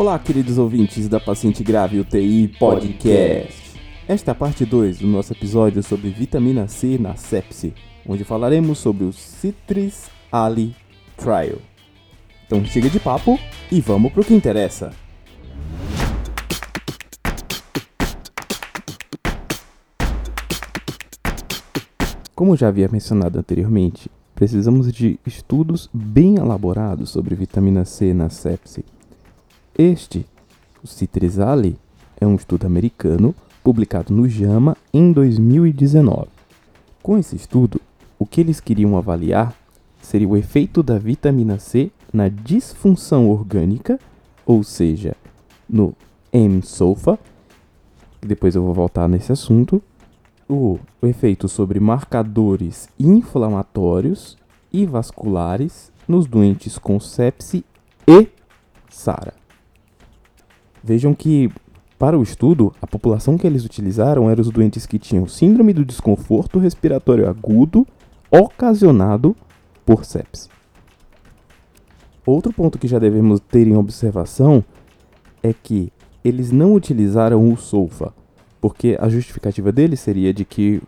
Olá, queridos ouvintes da Paciente Grave UTI Podcast. Esta é a parte 2 do nosso episódio sobre vitamina C na sepse, onde falaremos sobre o Citris Ali Trial. Então chega de papo e vamos pro que interessa. Como já havia mencionado anteriormente, precisamos de estudos bem elaborados sobre vitamina C na sepse. Este, o Citrizali, é um estudo americano publicado no JAMA em 2019. Com esse estudo, o que eles queriam avaliar seria o efeito da vitamina C na disfunção orgânica, ou seja, no M-SOFA, depois eu vou voltar nesse assunto, o, o efeito sobre marcadores inflamatórios e vasculares nos doentes com sepse e SARA. Vejam que, para o estudo, a população que eles utilizaram era os doentes que tinham síndrome do desconforto respiratório agudo ocasionado por sepse. Outro ponto que já devemos ter em observação é que eles não utilizaram o sulfa, porque a justificativa deles seria de que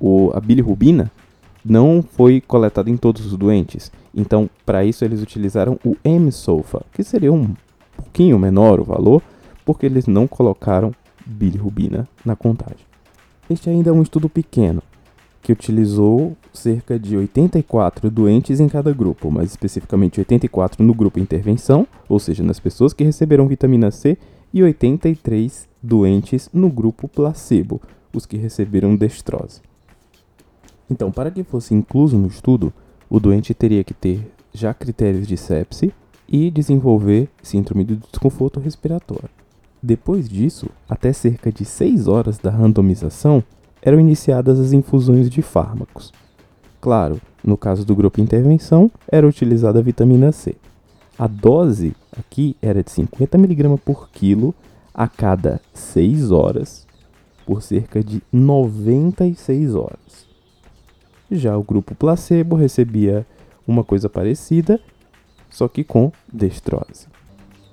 o, a bilirrubina não foi coletada em todos os doentes. Então, para isso, eles utilizaram o M-sulfa, que seria um pouquinho menor o valor, porque eles não colocaram bilirrubina na contagem. Este ainda é um estudo pequeno, que utilizou cerca de 84 doentes em cada grupo, mais especificamente 84 no grupo intervenção, ou seja, nas pessoas que receberam vitamina C, e 83 doentes no grupo placebo, os que receberam destrose. Então, para que fosse incluso no estudo, o doente teria que ter já critérios de sepse e desenvolver síndrome de desconforto respiratório. Depois disso, até cerca de 6 horas da randomização, eram iniciadas as infusões de fármacos. Claro, no caso do grupo intervenção, era utilizada a vitamina C. A dose aqui era de 50 mg por quilo a cada 6 horas, por cerca de 96 horas. Já o grupo placebo recebia uma coisa parecida, só que com destrose.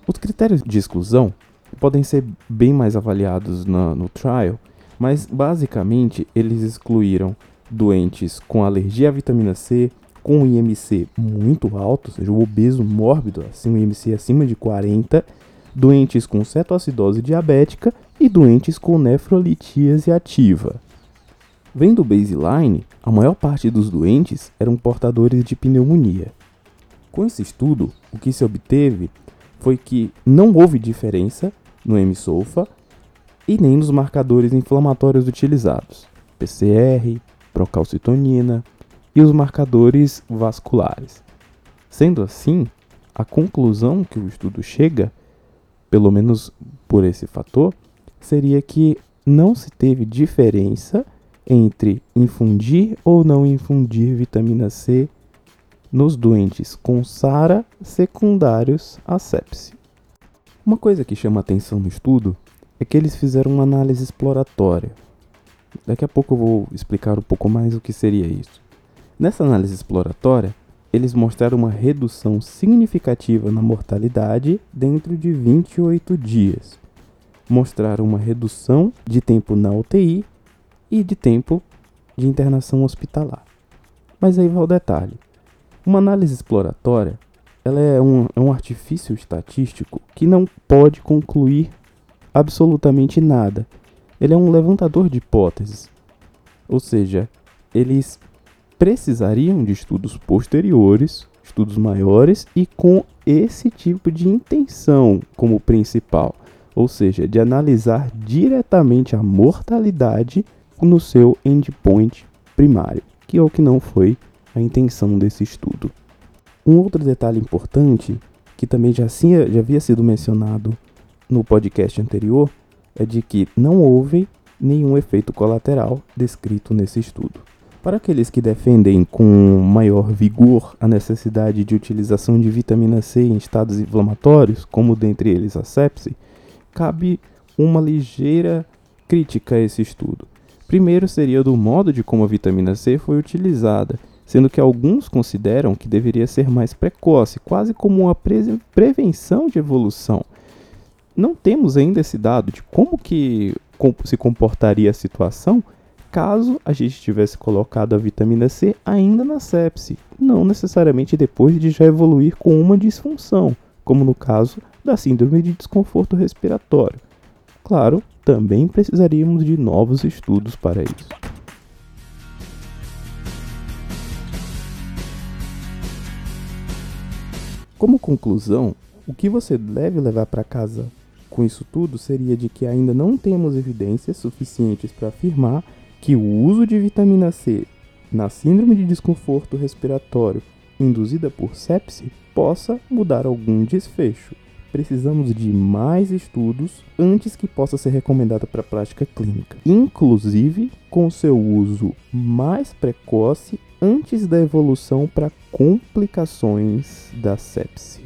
Os critérios de exclusão podem ser bem mais avaliados na, no trial, mas basicamente eles excluíram doentes com alergia à vitamina C, com IMC muito alto, ou seja, o obeso mórbido, assim, um IMC acima de 40, doentes com cetoacidose diabética e doentes com nefrolitíase ativa. Vendo o baseline, a maior parte dos doentes eram portadores de pneumonia. Com esse estudo, o que se obteve foi que não houve diferença no M-SOFA e nem nos marcadores inflamatórios utilizados, PCR, procalcitonina e os marcadores vasculares. Sendo assim, a conclusão que o estudo chega, pelo menos por esse fator, seria que não se teve diferença entre infundir ou não infundir vitamina C nos doentes com SARA secundários à sepse. Uma coisa que chama atenção no estudo é que eles fizeram uma análise exploratória. Daqui a pouco eu vou explicar um pouco mais o que seria isso. Nessa análise exploratória, eles mostraram uma redução significativa na mortalidade dentro de 28 dias. Mostraram uma redução de tempo na UTI e de tempo de internação hospitalar. Mas aí vai o detalhe. Uma análise exploratória ela é um, é um artifício estatístico que não pode concluir absolutamente nada. Ele é um levantador de hipóteses. Ou seja, eles precisariam de estudos posteriores, estudos maiores e com esse tipo de intenção como principal, ou seja, de analisar diretamente a mortalidade no seu endpoint primário, que é o que não foi a intenção desse estudo. Um outro detalhe importante, que também já, já havia sido mencionado no podcast anterior, é de que não houve nenhum efeito colateral descrito nesse estudo. Para aqueles que defendem com maior vigor a necessidade de utilização de vitamina C em estados inflamatórios, como dentre eles a sepse, cabe uma ligeira crítica a esse estudo. Primeiro seria do modo de como a vitamina C foi utilizada, sendo que alguns consideram que deveria ser mais precoce, quase como uma pre prevenção de evolução. Não temos ainda esse dado de como que se comportaria a situação caso a gente tivesse colocado a vitamina C ainda na sepse, não necessariamente depois de já evoluir com uma disfunção, como no caso da síndrome de desconforto respiratório. Claro, também precisaríamos de novos estudos para isso. Como conclusão, o que você deve levar para casa com isso tudo seria de que ainda não temos evidências suficientes para afirmar que o uso de vitamina C na síndrome de desconforto respiratório induzida por sepse possa mudar algum desfecho. Precisamos de mais estudos antes que possa ser recomendada para prática clínica, inclusive com seu uso mais precoce antes da evolução para complicações da sepse.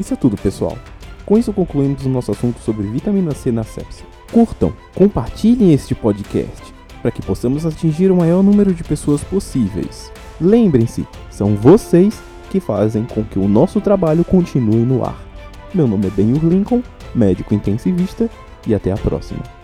Isso é tudo, pessoal. Com isso concluímos o nosso assunto sobre vitamina C na sepsia. Curtam, compartilhem este podcast para que possamos atingir o maior número de pessoas possíveis. Lembrem-se, são vocês que fazem com que o nosso trabalho continue no ar. Meu nome é Benhur Lincoln, médico intensivista, e até a próxima.